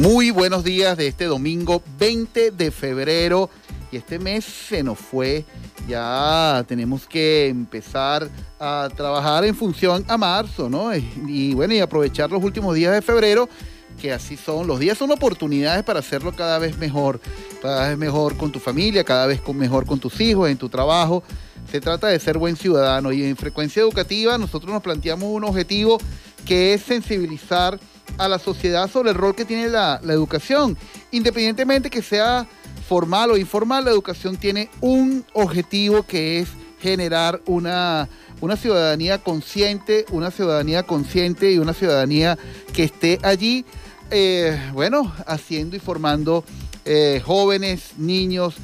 Muy buenos días de este domingo 20 de febrero y este mes se nos fue. Ya tenemos que empezar a trabajar en función a marzo, ¿no? Y bueno, y aprovechar los últimos días de febrero, que así son. Los días son oportunidades para hacerlo cada vez mejor, cada vez mejor con tu familia, cada vez mejor con tus hijos, en tu trabajo. Se trata de ser buen ciudadano y en frecuencia educativa nosotros nos planteamos un objetivo que es sensibilizar a la sociedad sobre el rol que tiene la, educación. Independientemente que sea formal o informal, la educación tiene un objetivo que es generar una, una ciudadanía consciente, una ciudadanía consciente y una ciudadanía que esté allí, eh, bueno, haciendo y formando eh, jóvenes, niños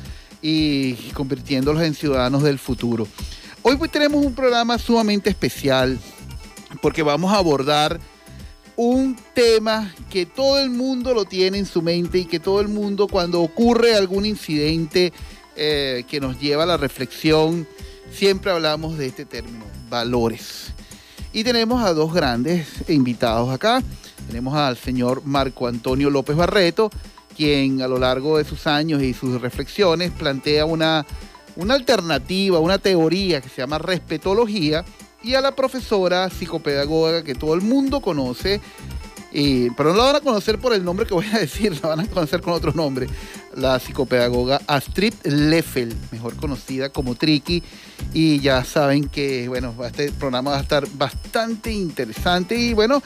y convirtiéndolos en ciudadanos del futuro. Hoy pues tenemos un programa sumamente especial porque vamos a abordar un tema que todo el mundo lo tiene en su mente y que todo el mundo cuando ocurre algún incidente eh, que nos lleva a la reflexión, siempre hablamos de este término, valores. Y tenemos a dos grandes invitados acá. Tenemos al señor Marco Antonio López Barreto, quien a lo largo de sus años y sus reflexiones plantea una, una alternativa, una teoría que se llama respetología, y a la profesora psicopedagoga que todo el mundo conoce, pero no la van a conocer por el nombre que voy a decir, la van a conocer con otro nombre, la psicopedagoga Astrid Leffel, mejor conocida como Triki, y ya saben que, bueno, este programa va a estar bastante interesante y bueno,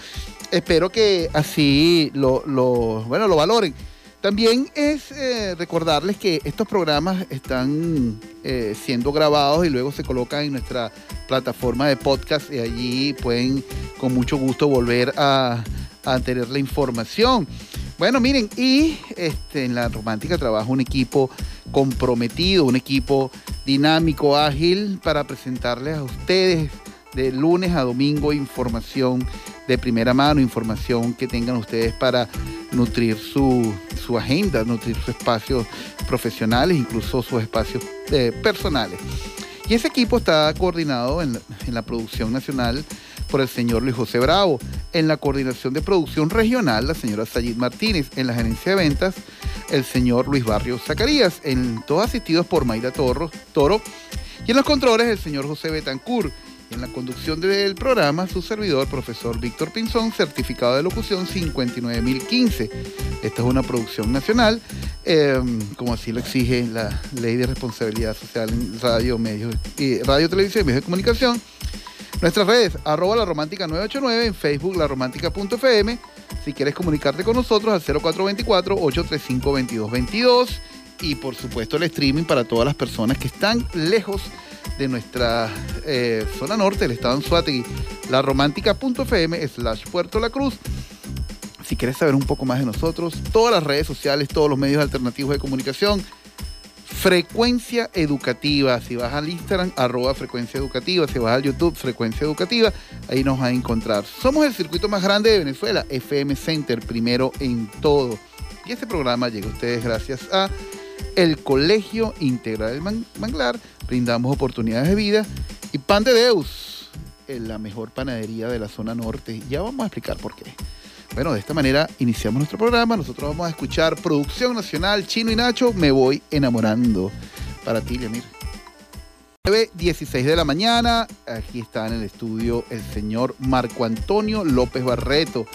espero que así lo, lo bueno, lo valoren. También es eh, recordarles que estos programas están eh, siendo grabados y luego se colocan en nuestra plataforma de podcast y allí pueden con mucho gusto volver a, tener la información. Bueno, miren, y este, en la romántica trabaja un equipo comprometido, un equipo dinámico, ágil, para presentarles a ustedes de lunes a domingo información de primera mano, información que tengan ustedes para nutrir su, agenda, nutrir sus espacios profesionales, incluso sus espacios eh, personales. Y ese equipo está coordinado en la, producción nacional por el señor Luis José Bravo, en la coordinación de producción regional, la señora Sayid Martínez, en la gerencia de ventas, el señor Luis Barrio Zacarías, en todos asistidos por Mayra Toro, Toro, y en los controles el señor José Betancourt. En la conducción del programa, su servidor, profesor Víctor Pinzón, certificado de locución 59015. Esta es una producción nacional, em, como así lo exige la Ley de Responsabilidad Social en Radio, medios, y radio, televisión y medios de comunicación. Nuestras redes, arroba la romántica 989, en Facebook la romántica.fm. Si quieres comunicarte con nosotros al 0424-835-2222. Y por supuesto el streaming para todas las personas que están lejos nuestra eh, zona norte, el estado en Suategui, laromántica.fm slash Puerto La Cruz. Si quieres saber un poco más de nosotros, todas las redes sociales, todos los medios alternativos de comunicación, Frecuencia Educativa. Si vas al Instagram, arroba Frecuencia Educativa. Si vas al YouTube, Frecuencia Educativa, ahí nos vas a encontrar. Somos el circuito más grande de Venezuela, FM Center, primero en todo. Y este programa llega a ustedes gracias a el Colegio Integral del Manglar, brindamos oportunidades de vida y Pan de Deus, la mejor panadería de la zona norte. Ya vamos a explicar por qué. Bueno, de esta manera iniciamos nuestro programa. Nosotros vamos a escuchar Producción Nacional, Chino y Nacho, Me Voy Enamorando. Para ti, Lemir. 9.16 de la mañana, aquí está en el estudio el señor Marco Antonio López Barreto,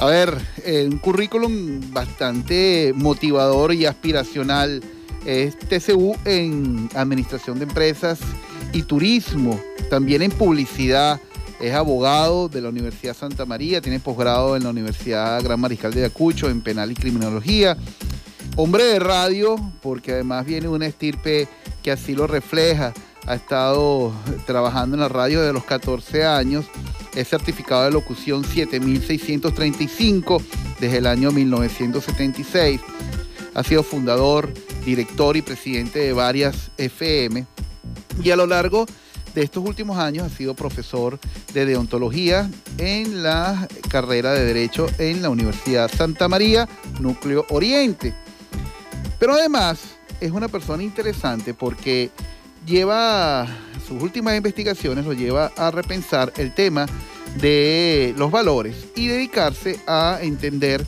a ver, eh, un currículum bastante motivador y aspiracional. Es TCU en Administración de Empresas y Turismo, también en Publicidad. Es abogado de la Universidad Santa María, tiene posgrado en la Universidad Gran Mariscal de Ayacucho en Penal y Criminología. Hombre de radio, porque además viene una estirpe que así lo refleja. Ha estado trabajando en la radio desde los 14 años es certificado de locución 7635 desde el año 1976. Ha sido fundador, director y presidente de varias FM. Y a lo largo de estos últimos años ha sido profesor de deontología en la carrera de Derecho en la Universidad Santa María, Núcleo Oriente. Pero además es una persona interesante porque lleva sus últimas investigaciones lo lleva a repensar el tema de los valores y dedicarse a entender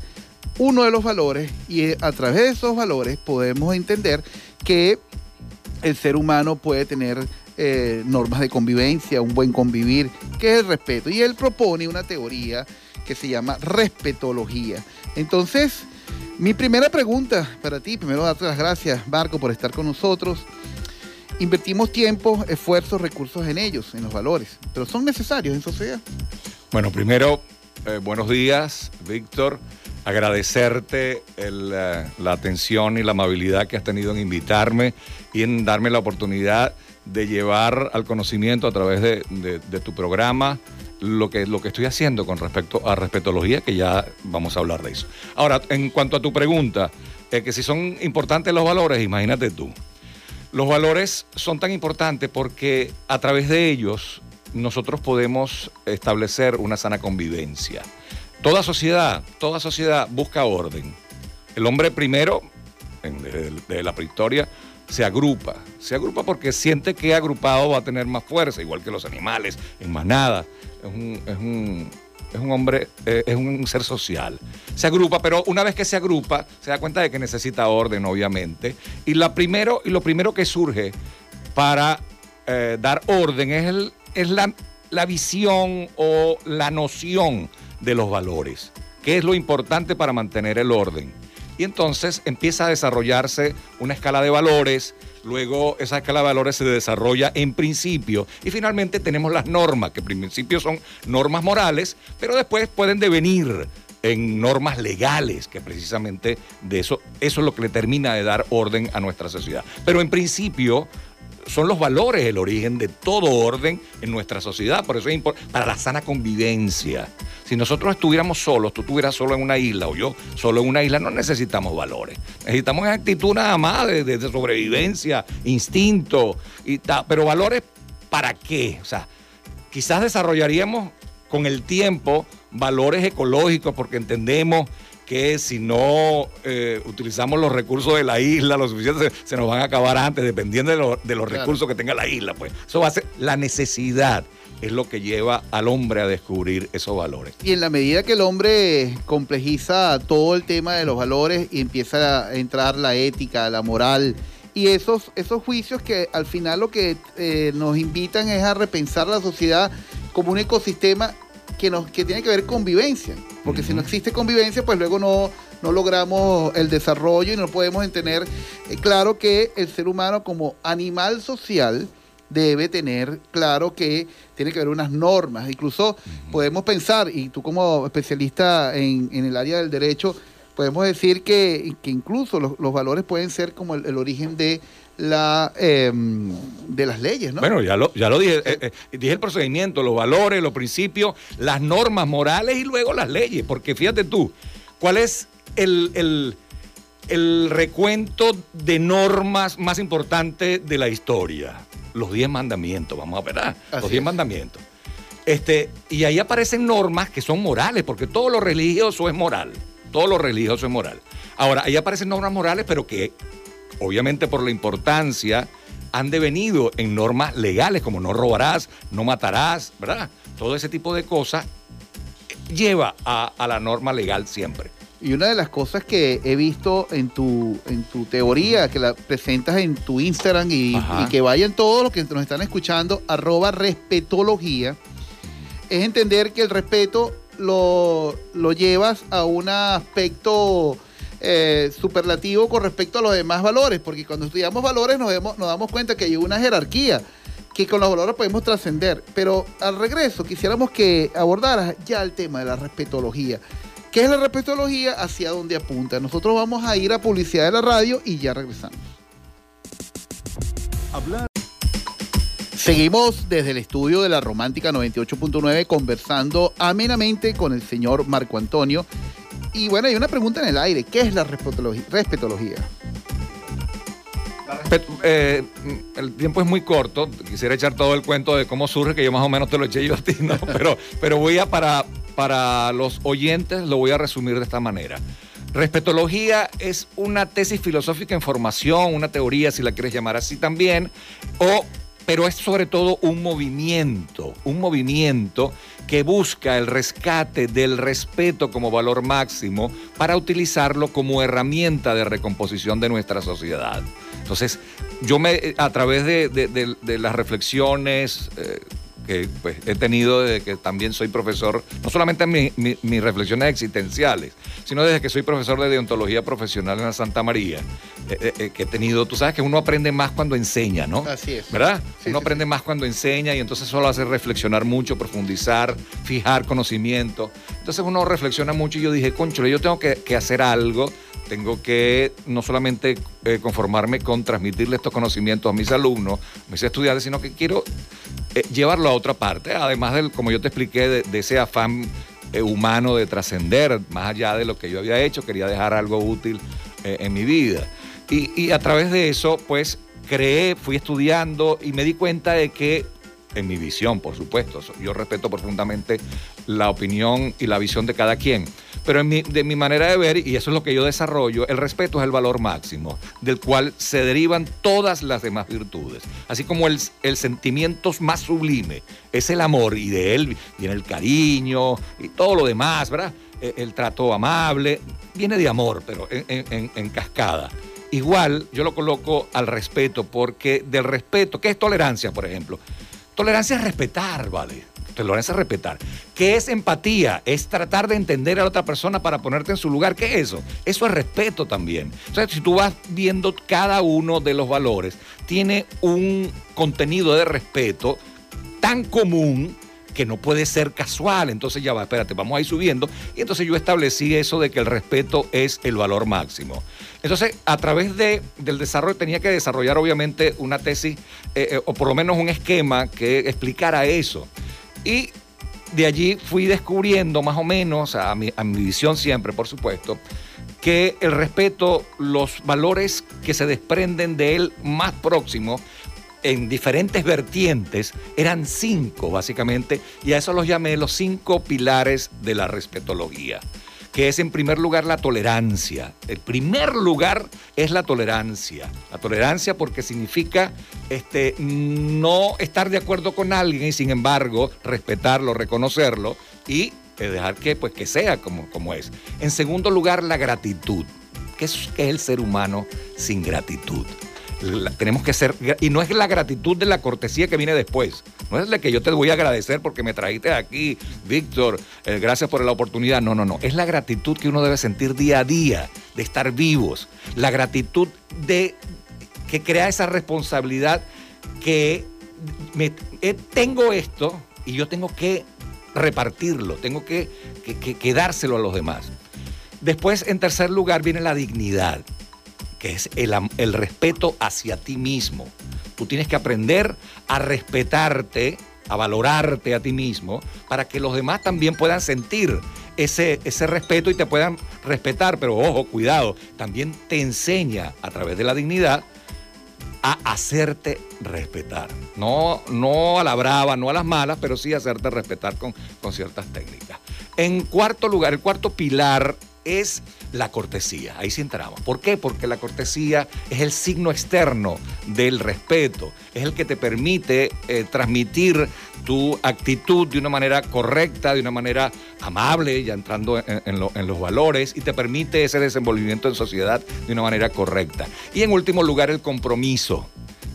uno de los valores y a través de esos valores podemos entender que el ser humano puede tener eh, normas de convivencia, un buen convivir, que es el respeto. Y él propone una teoría que se llama respetología. Entonces, mi primera pregunta para ti, primero darte las gracias, Marco, por estar con nosotros. Invertimos tiempo, esfuerzos, recursos en ellos, en los valores, pero son necesarios en sociedad. Bueno, primero, eh, buenos días, Víctor. Agradecerte eh, la atención y la amabilidad que has tenido en invitarme y en darme la oportunidad de llevar al conocimiento a través de, tu programa lo que, lo que estoy haciendo con respecto a respetología, que ya vamos a hablar de eso. Ahora, en cuanto a tu pregunta, eh, que si son importantes los valores, imagínate tú. Los valores son tan importantes porque a través de ellos nosotros podemos establecer una sana convivencia. Toda sociedad, toda sociedad busca orden. El hombre primero, desde la prehistoria, se agrupa. Se agrupa porque siente que agrupado va a tener más fuerza, igual que los animales, en manada. Es un, es un, es un hombre, eh, es un ser social. Se agrupa, pero una vez que se agrupa, se da cuenta de que necesita orden, obviamente. Y, la primero, y lo primero que surge para eh, dar orden es, es la, la visión o la noción de los valores. ¿Qué es lo importante para mantener el orden? Y entonces empieza a desarrollarse una escala de valores, luego esa escala de valores se desarrolla en principio y finalmente tenemos las normas, que en principio son normas morales, pero después pueden devenir en normas legales, que precisamente de eso, eso es lo que le termina de dar orden a nuestra sociedad. Pero en principio son los valores el origen de todo orden en nuestra sociedad. Por eso es importante, para la sana convivencia. Si nosotros estuviéramos solos, tú estuvieras solo en una isla o yo solo en una isla, no necesitamos valores. Necesitamos actitud nada más de, sobrevivencia, instinto, y pero valores ¿para qué? O sea, quizás desarrollaríamos con el tiempo valores ecológicos porque entendemos que si no eh, utilizamos los recursos de la isla lo suficiente, se, nos van a acabar antes, dependiendo de, los recursos que tenga la isla. Pues eso va a ser la necesidad es lo que lleva al hombre a descubrir esos valores. Y en la medida que el hombre complejiza todo el tema de los valores y empieza a entrar la ética, la moral, y esos, esos juicios que al final lo que eh, nos invitan es a repensar la sociedad como un ecosistema que, nos, que tiene que ver convivencia, porque si no existe convivencia, pues luego no, no logramos el desarrollo y no podemos entender eh, claro que el ser humano como animal social debe tener claro que tiene que haber unas normas. Incluso podemos pensar, y tú como especialista en, en, el área del derecho, podemos decir que, que incluso los, los, valores pueden ser como el origen de la em, de las leyes, ¿no? Bueno, ya lo, ya lo dije, eh, eh, dije el procedimiento, los valores, los principios, las normas morales y luego las leyes, porque fíjate tú, ¿cuál es el, recuento de normas más importante de la historia? Los diez mandamientos, vamos a ver, ¿ah? los diez mandamientos. Este, y ahí aparecen normas que son morales, porque todo lo religioso es moral. Todo lo religioso es moral. Ahora, ahí aparecen normas morales, pero que obviamente por la importancia, han devenido en normas legales como no robarás, no matarás, ¿verdad? Todo ese tipo de cosas lleva a, la norma legal siempre. Y una de las cosas que he visto en tu, en tu teoría, que la presentas en tu Instagram y, que vayan todos los que nos están escuchando, arroba respetología, es entender que el respeto lo, lo llevas a un aspecto eh, superlativo con respecto a los demás valores, porque cuando estudiamos valores nos, nos damos cuenta que hay una jerarquía que con los valores podemos trascender. Pero al regreso quisiéramos que abordaras ya el tema de la respetología. ¿Qué es la respetología? ¿Hacia dónde apunta? Nosotros vamos a ir a publicidad de la radio y ya regresamos. Seguimos desde el estudio de la Romántica 98.9 conversando amenamente con el señor Marco Antonio y bueno, hay una pregunta en el aire. ¿Qué es la respetología? Eh, el tiempo es muy corto. Quisiera echar todo el cuento de cómo surge, que yo más o menos te lo eché yo a ti, ¿no? Pero, pero voy a, para, para los oyentes, lo voy a resumir de esta manera. Respetología es una tesis filosófica en formación, una teoría, si la quieres llamar así también, o pero es sobre todo un movimiento, un movimiento que busca el rescate del respeto como valor máximo para utilizarlo como herramienta de recomposición de nuestra sociedad. Entonces, yo me, a través de, las reflexiones, eh, que pues, he tenido desde que también soy profesor, no solamente en mis reflexiones existenciales, sino desde que soy profesor de deontología profesional en la Santa María, eh, eh, eh, que he tenido, tú sabes que uno aprende más cuando enseña, ¿no? Así es. ¿Verdad? uno aprende más cuando enseña y entonces eso lo hace reflexionar mucho, profundizar, fijar conocimiento. Entonces uno reflexiona mucho y yo dije, concho, yo tengo que, que hacer algo tengo que no solamente conformarme con transmitirle estos conocimientos a mis alumnos, a mis estudiantes, sino que quiero eh, llevarlo a otra parte, además del, como yo te expliqué, de, ese afán eh, humano de trascender, más allá de lo que yo había hecho, quería dejar algo útil eh, en mi vida. Y, y, a través de eso, pues creé, fui estudiando y me di cuenta de que en mi visión, por supuesto. Yo respeto profundamente la opinión y la visión de cada quien. Pero de mi manera de ver, y eso es lo que yo desarrollo, el respeto es el valor máximo, del cual se derivan todas las demás virtudes. Así como el, el sentimiento más sublime es el amor, y de él viene el cariño y todo lo demás, ¿verdad? E, el, trato amable, viene de amor, pero en cascada. Igual yo lo coloco al respeto, porque del respeto, ¿qué es tolerancia, por ejemplo? Tolerancia es respetar, ¿vale? Tolerancia es respetar. ¿Qué es empatía? Es tratar de entender a la otra persona para ponerte en su lugar. ¿Qué es eso? Eso es respeto también. Entonces, si tú vas viendo cada uno de los valores, tiene un contenido de respeto tan común que no puede ser casual. Entonces ya va, espérate, vamos a ir subiendo. Y entonces yo establecí eso de que el respeto es el valor máximo. Entonces, a través de, del desarrollo, tenía que desarrollar obviamente una tesis, eh, eh, o por lo menos un esquema que explicara eso. Y de allí fui descubriendo más o menos, a mi, visión siempre, por supuesto, que el respeto, los valores que se desprenden de él más próximos, en diferentes vertientes, eran cinco básicamente, y a eso los llamé los cinco pilares de la respetología que es en primer lugar la tolerancia. El primer lugar es la tolerancia. La tolerancia porque significa este, no estar de acuerdo con alguien y sin embargo respetarlo, reconocerlo y eh, dejar que, pues, que sea como, como es. En segundo lugar, la gratitud. ¿Qué es, qué es el ser humano sin gratitud? Tenemos que ser, y no es la gratitud de la cortesía que viene después, no es la que yo te voy a agradecer porque me trajiste aquí, Víctor, eh, gracias por la oportunidad, no, no, no, es la gratitud que uno debe sentir día a día, de estar vivos, la gratitud de que crea esa responsabilidad que eh, tengo esto y yo tengo que repartirlo, tengo que, que dárselo a los demás. Después, en tercer lugar, viene la dignidad que es el, respeto hacia ti mismo. Tú tienes que aprender a respetarte, a valorarte a ti mismo, para que los demás también puedan sentir ese, ese respeto y te puedan respetar. Pero ojo, cuidado, también te enseña a través de la dignidad a hacerte respetar. No, no a la brava, no a las malas, pero sí hacerte respetar con, con ciertas técnicas. En cuarto lugar, el cuarto pilar es la cortesía. Ahí sí entramos. ¿Por qué? Porque la cortesía es el signo externo del respeto, es el que te permite eh, transmitir tu actitud de una manera correcta, de una manera amable, ya entrando en, en, los valores, y te permite ese desenvolvimiento en sociedad de una manera correcta. Y en último lugar, el compromiso.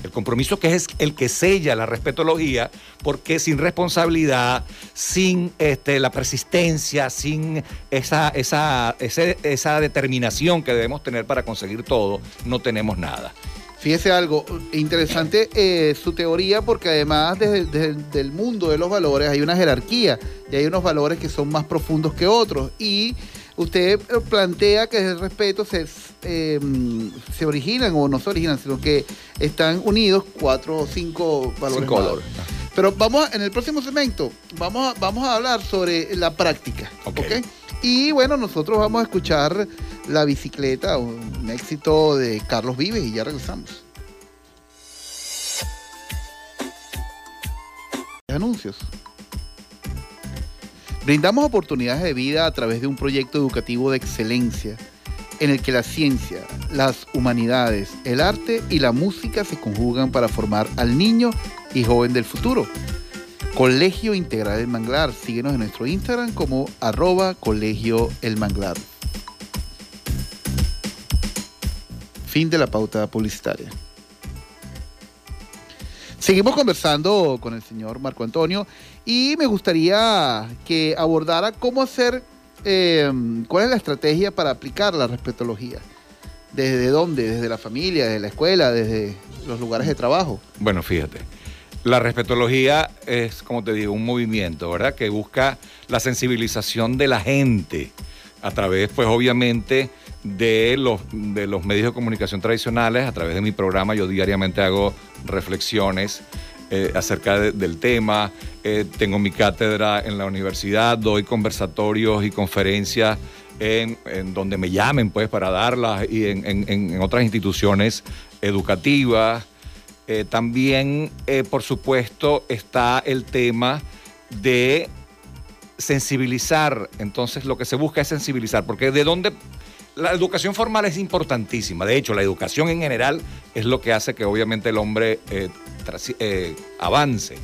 El compromiso que es el que sella la respetología, porque sin responsabilidad, sin este, la persistencia, sin esa, esa, esa determinación que debemos tener para conseguir todo, no tenemos nada. Fíjese algo interesante eh, su teoría porque además desde, el mundo de los valores hay una jerarquía y hay unos valores que son más profundos que otros y usted eh, plantea que el respeto se, eh, se originan o no se originan, sino que están unidos cuatro o cinco valores. Cinco Pero vamos en el próximo segmento vamos a, vamos a hablar sobre la práctica. Y bueno, nosotros vamos a escuchar La bicicleta, un éxito de Carlos Vives y ya regresamos. Anuncios. Brindamos oportunidades de vida a través de un proyecto educativo de excelencia en el que la ciencia, las humanidades, el arte y la música se conjugan para formar al niño y joven del futuro. Colegio Integral El Manglar. Síguenos en nuestro Instagram como arroba Colegio El Manglar. Fin de la pauta publicitaria. Seguimos conversando con el señor Marco Antonio y me gustaría que abordara cómo hacer, eh, cuál es la estrategia para aplicar la respetología. ¿Desde dónde? ¿Desde la familia, desde la escuela, desde los lugares de trabajo? Bueno, fíjate. La respetología es, como te digo, un movimiento, ¿verdad? Que busca la sensibilización de la gente a través, pues obviamente, de los, de los medios de comunicación tradicionales. A través de mi programa yo diariamente hago reflexiones eh, acerca del tema. Eh, tengo mi cátedra en la universidad, doy conversatorios y conferencias en, donde me llamen pues para darlas y en, en otras instituciones educativas. Eh, también, por supuesto, está el tema de sensibilizar. Entonces, lo que se busca es sensibilizar, porque de dónde... La educación formal es importantísima. De hecho, la educación en general es lo que hace que obviamente el hombre eh, avance.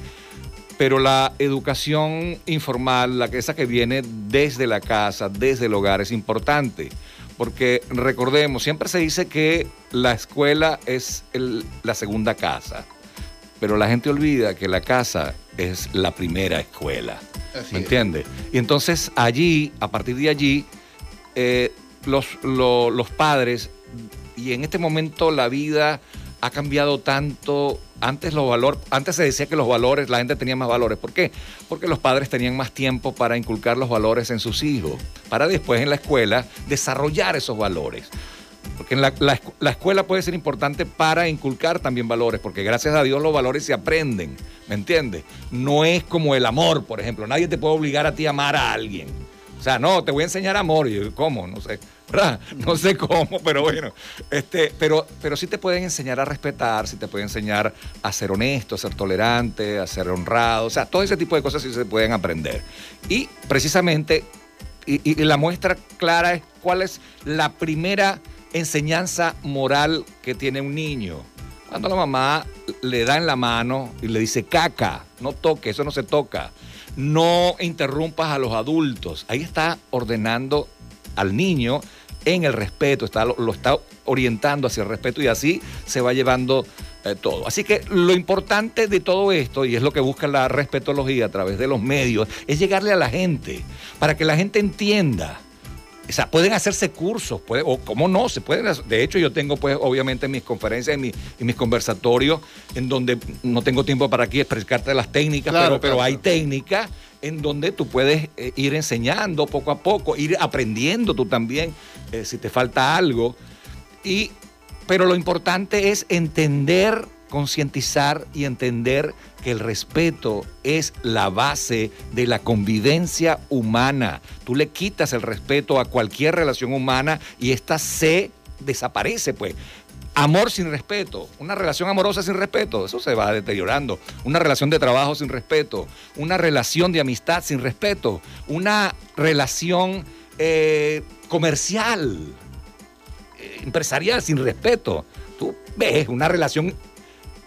Pero la educación informal, la que, esa que viene desde la casa, desde el hogar, es importante porque recordemos, siempre se dice que la escuela es la segunda casa, pero la gente olvida que la casa es la primera escuela. ¿Me entiendes? Y entonces allí, a partir de allí, eh, los, los padres, y en este momento la vida ha cambiado tanto. Antes los valores, antes se decía que los valores, la gente tenía más valores. ¿Por qué? Porque los padres tenían más tiempo para inculcar los valores en sus hijos, para después en la escuela desarrollar esos valores. Porque en la, la, escuela puede ser importante para inculcar también valores, porque gracias a Dios los valores se aprenden, ¿me entiendes? No es como el amor, por ejemplo. Nadie te puede obligar a ti a amar a alguien. O sea, no, te voy a enseñar amor. Y ¿cómo? No sé. No sé cómo, pero bueno. Este, pero, pero sí te pueden enseñar a respetar, sí te pueden enseñar a ser honesto, a ser tolerante, a ser honrado. O sea, todo ese tipo de cosas sí se pueden aprender. Y precisamente, y, la muestra clara es cuál es la primera enseñanza moral que tiene un niño. Cuando la mamá le da en la mano y le dice caca, no toque, eso no se toca no interrumpas a los adultos. Ahí está ordenando al niño en el respeto, está, lo, está orientando hacia el respeto y así se va llevando eh, todo. Así que lo importante de todo esto, y es lo que busca la respetología a través de los medios, es llegarle a la gente, para que la gente entienda o sea, pueden hacerse cursos, puede, o cómo no, se pueden De hecho, yo tengo, pues, obviamente, mis conferencias y, mis conversatorios, en donde no tengo tiempo para aquí explicarte las técnicas, pero, pero hay técnicas en donde tú puedes eh, ir enseñando poco a poco, ir aprendiendo tú también, eh, si te falta algo. Y, pero lo importante es entender concientizar y entender que el respeto es la base de la convivencia humana. Tú le quitas el respeto a cualquier relación humana y esta se desaparece, pues. Amor sin respeto, una relación amorosa sin respeto, eso se va deteriorando. Una relación de trabajo sin respeto, una relación de amistad sin respeto, una relación eh, comercial, eh, empresarial sin respeto. Tú ves una relación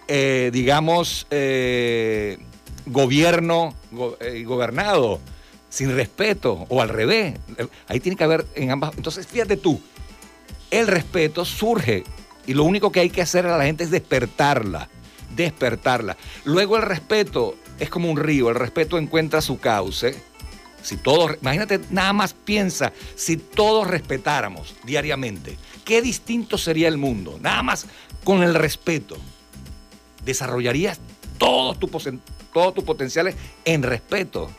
eh, digamos, eh, gobierno y eh, gobernado sin respeto o al revés. Ahí tiene que haber en ambas. Entonces, fíjate tú, el respeto surge y lo único que hay que hacer a la gente es despertarla, despertarla. Luego el respeto es como un río, el respeto encuentra su cauce. Si todos, imagínate, nada más piensa, si todos respetáramos diariamente, qué distinto sería el mundo, nada más con el respeto desarrollarías todos tus todo tu potenciales en respeto.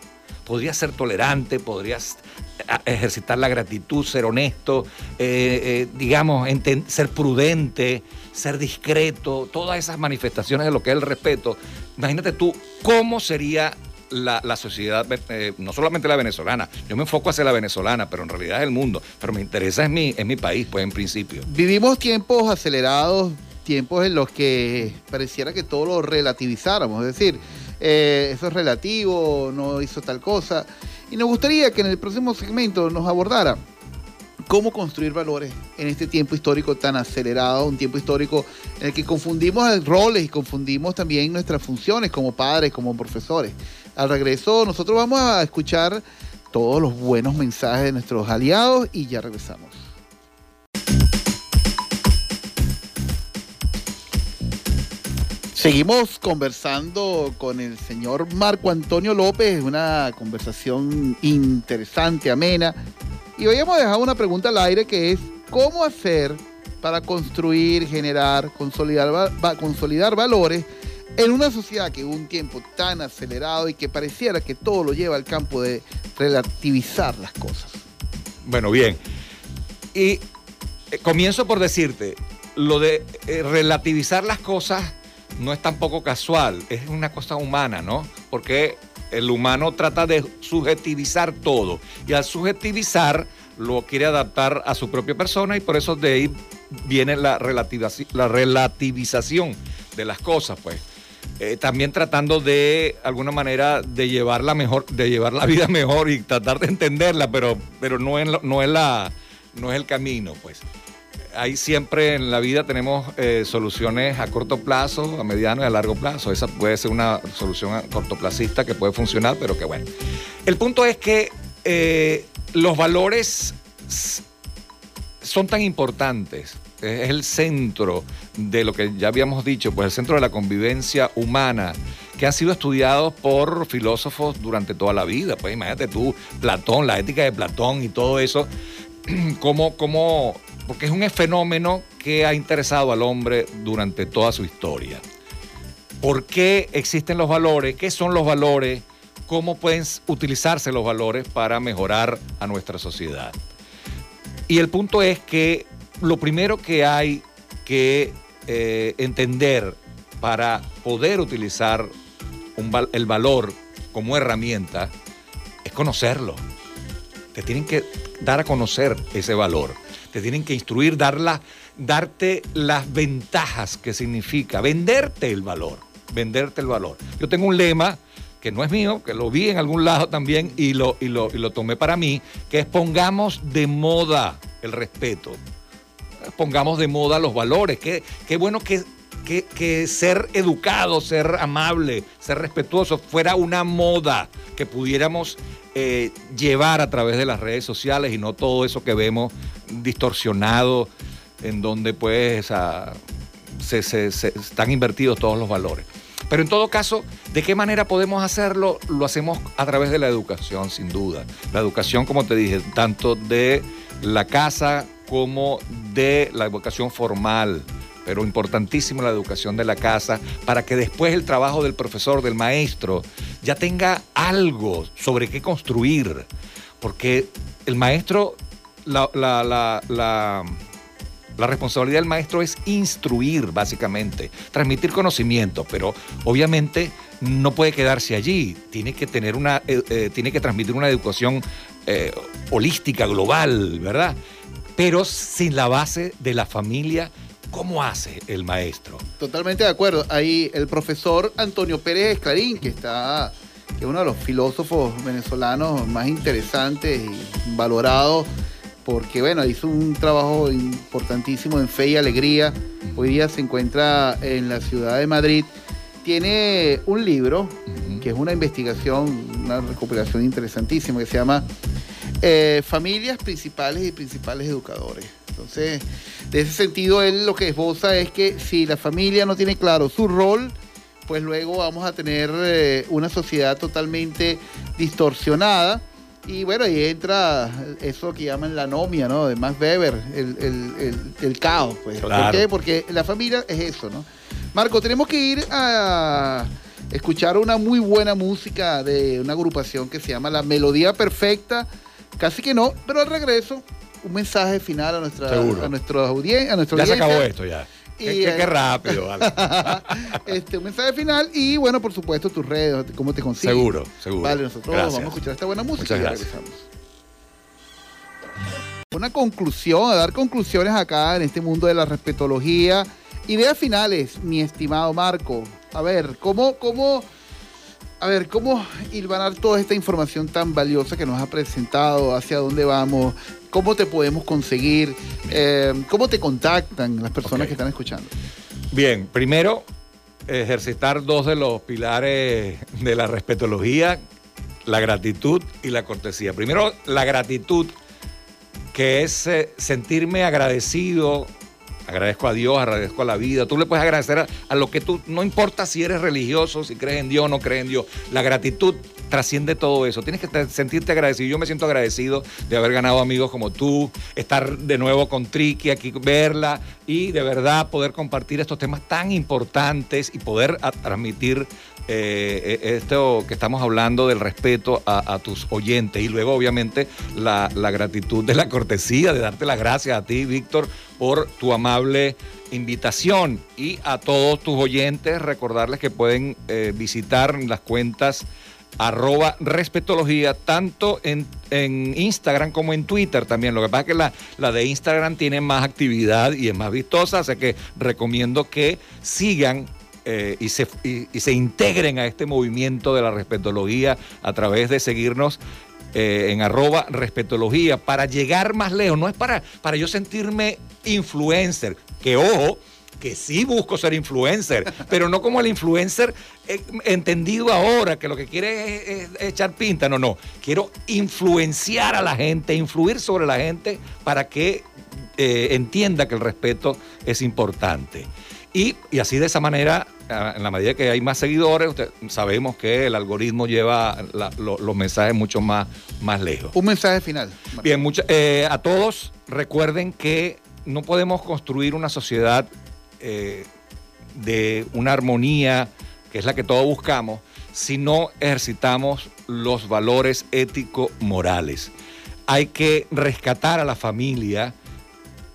Podrías ser tolerante, podrías eh, ejercitar la gratitud, ser honesto, eh, eh, digamos, ser prudente, ser discreto, todas esas manifestaciones de lo que es el respeto. Imagínate tú cómo sería la, sociedad, no solamente la venezolana, yo me enfoco hacia la venezolana, pero en realidad es el mundo, pero me interesa es mi, es mi país, pues en principio. Vivimos tiempos acelerados tiempos en los que pareciera que todo lo relativizáramos, es decir, eh, eso es relativo, no hizo tal cosa. Y nos gustaría que en el próximo segmento nos abordara cómo construir valores en este tiempo histórico tan acelerado, un tiempo histórico en el que confundimos roles y confundimos también nuestras funciones como padres, como profesores. Al regreso nosotros vamos a escuchar todos los buenos mensajes de nuestros aliados y ya regresamos. Seguimos conversando con el señor Marco Antonio López, una conversación interesante, amena. Y hoy hemos dejado una pregunta al aire que es, ¿cómo hacer para construir, generar, consolidar, consolidar valores en una sociedad que un tiempo tan acelerado y que pareciera que todo lo lleva al campo de relativizar las cosas? Bueno, bien. Y eh, comienzo por decirte, lo de eh, relativizar las cosas no es tampoco casual, es una cosa humana, ¿no? Porque el humano trata de subjetivizar todo y al subjetivizar lo quiere adaptar a su propia persona y por eso de ahí viene la, la relativización de las cosas, pues. Eh, también tratando de alguna manera de llevar la mejor, de llevar la vida mejor y tratar de entenderla, pero, pero no, es, no, la, no es el camino, pues ahí siempre en la vida tenemos eh, soluciones a corto plazo, a mediano y a largo plazo. Esa puede ser una solución cortoplacista que puede funcionar, pero que bueno. El punto es que eh, los valores son tan importantes. Es el centro de lo que ya habíamos dicho, pues el centro de la convivencia humana, que han sido estudiados por filósofos durante toda la vida. Pues imagínate tú, Platón, la ética de Platón y todo eso, cómo, cómo porque es un fenómeno que ha interesado al hombre durante toda su historia. ¿Por qué existen los valores? ¿Qué son los valores? ¿Cómo pueden utilizarse los valores para mejorar a nuestra sociedad? Y el punto es que lo primero que hay que eh, entender para poder utilizar el valor como herramienta es conocerlo. Te tienen que dar a conocer ese valor te tienen que instruir, darla, darte las ventajas que significa, venderte el valor, venderte el valor. Yo tengo un lema que no es mío, que lo vi en algún lado también y lo, y lo, tomé para mí, que es pongamos de moda el respeto, pongamos de moda los valores, qué, qué bueno que, que, ser educado, ser amable, ser respetuoso fuera una moda que pudiéramos eh, llevar a través de las redes sociales y no todo eso que vemos distorsionado en donde pues se, están invertidos todos los valores. Pero en todo caso, ¿de qué manera podemos hacerlo? Lo hacemos a través de la educación, sin duda. La educación, como te dije, tanto de la casa como de la educación formal, pero importantísimo la educación de la casa, para que después el trabajo del profesor, del maestro, ya tenga algo sobre qué construir. Porque el maestro, la, la, responsabilidad del maestro es instruir, básicamente, transmitir conocimiento, pero obviamente no puede quedarse allí, tiene que tener una, eh, eh, tiene que transmitir una educación eh, holística, global, ¿verdad? Pero sin la base de la familia ¿Cómo hace el maestro? Totalmente de acuerdo. Ahí el profesor Antonio Pérez Esclarín, que está, que es uno de los filósofos venezolanos más interesantes y valorados, porque bueno, hizo un trabajo importantísimo en fe y alegría. Hoy día se encuentra en la ciudad de Madrid. Tiene un libro que es una investigación, una recopilación interesantísima que se llama eh, Familias Principales y Principales Educadores. Entonces, de ese sentido, él lo que esboza es que si la familia no tiene claro su rol, pues luego vamos a tener eh, una sociedad totalmente distorsionada. Y bueno, ahí entra eso que llaman la anomia, ¿no? De Max Weber, el, caos, pues. ¿Por qué? Porque la familia es eso, ¿no? Marco, tenemos que ir a escuchar una muy buena música de una agrupación que se llama La Melodía Perfecta. Casi que no, pero al regreso un mensaje final a nuestra a audiencia, a Ya se acabó esto ya. qué, rápido, vale. este, un mensaje final y bueno, por supuesto, tus redes, cómo te consigues. Seguro, seguro. Vale, nosotros vamos a escuchar esta buena música y regresamos. Una conclusión, a dar conclusiones acá en este mundo de la respetología. Ideas finales, mi estimado Marco. A ver, ¿cómo, cómo a ver, ¿cómo hilvanar toda esta información tan valiosa que nos ha presentado? ¿Hacia dónde vamos? ¿Cómo te podemos conseguir? Eh, ¿Cómo te contactan las personas que están escuchando? Bien, primero, ejercitar dos de los pilares de la respetología, la gratitud y la cortesía. Primero, la gratitud, que es eh, sentirme agradecido, agradezco a Dios, agradezco a la vida. Tú le puedes agradecer a, a lo que tú, no importa si eres religioso, si crees en Dios o no crees en Dios, la gratitud trasciende todo eso. Tienes que te- sentirte agradecido. Yo me siento agradecido de haber ganado amigos como tú, estar de nuevo con Triki aquí, verla y de verdad poder compartir estos temas tan importantes y poder transmitir eh, eh, esto que estamos hablando del respeto a, tus oyentes y luego obviamente la, la gratitud de la cortesía, de darte las gracias a ti, Víctor, por tu amable invitación y a todos tus oyentes recordarles que pueden eh, visitar las cuentas arroba respetología, tanto en, en Instagram como en Twitter también. Lo que pasa es que la, la de Instagram tiene más actividad y es más vistosa, así que recomiendo que sigan eh, y, se, y- se integren a este movimiento de la respetología a través de seguirnos eh, en arroba respetología para llegar más lejos. No es para, para yo sentirme influencer, que ojo, que sí busco ser influencer, pero no como el influencer eh, entendido ahora, que lo que quiere es, es echar pinta. No, no. Quiero influenciar a la gente, influir sobre la gente para que eh, entienda que el respeto es importante. Y, y así de esa manera, ah, en la medida que hay más seguidores, usted- sabemos que el algoritmo lleva la- lo- los mensajes mucho más, más lejos. Un mensaje final. Bien, mucha- eh, a todos recuerden que no podemos construir una sociedad eh, de una armonía, que es la que todos buscamos, si no ejercitamos los valores ético-morales. Hay que rescatar a la familia,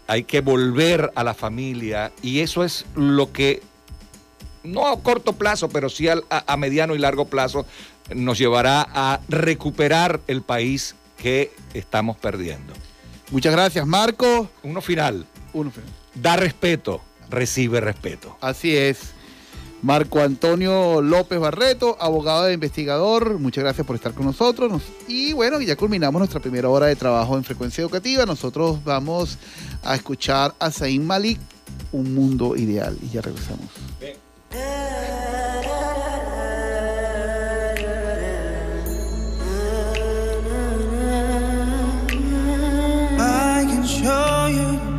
hay que volver a la familia y eso es lo que, no a corto plazo, pero sí a mediano y largo plazo, nos llevará a recuperar el país que estamos perdiendo. Muchas gracias, Marco. Uno final, Uno final. da respeto, recibe respeto. Así es. Marco Antonio López Barreto, abogado de investigador, muchas gracias por estar con nosotros. Y bueno, ya culminamos nuestra primera hora de trabajo en frecuencia educativa. Nosotros vamos a escuchar a Zain Malik, Un Mundo Ideal. Y ya regresamos. Bien. show you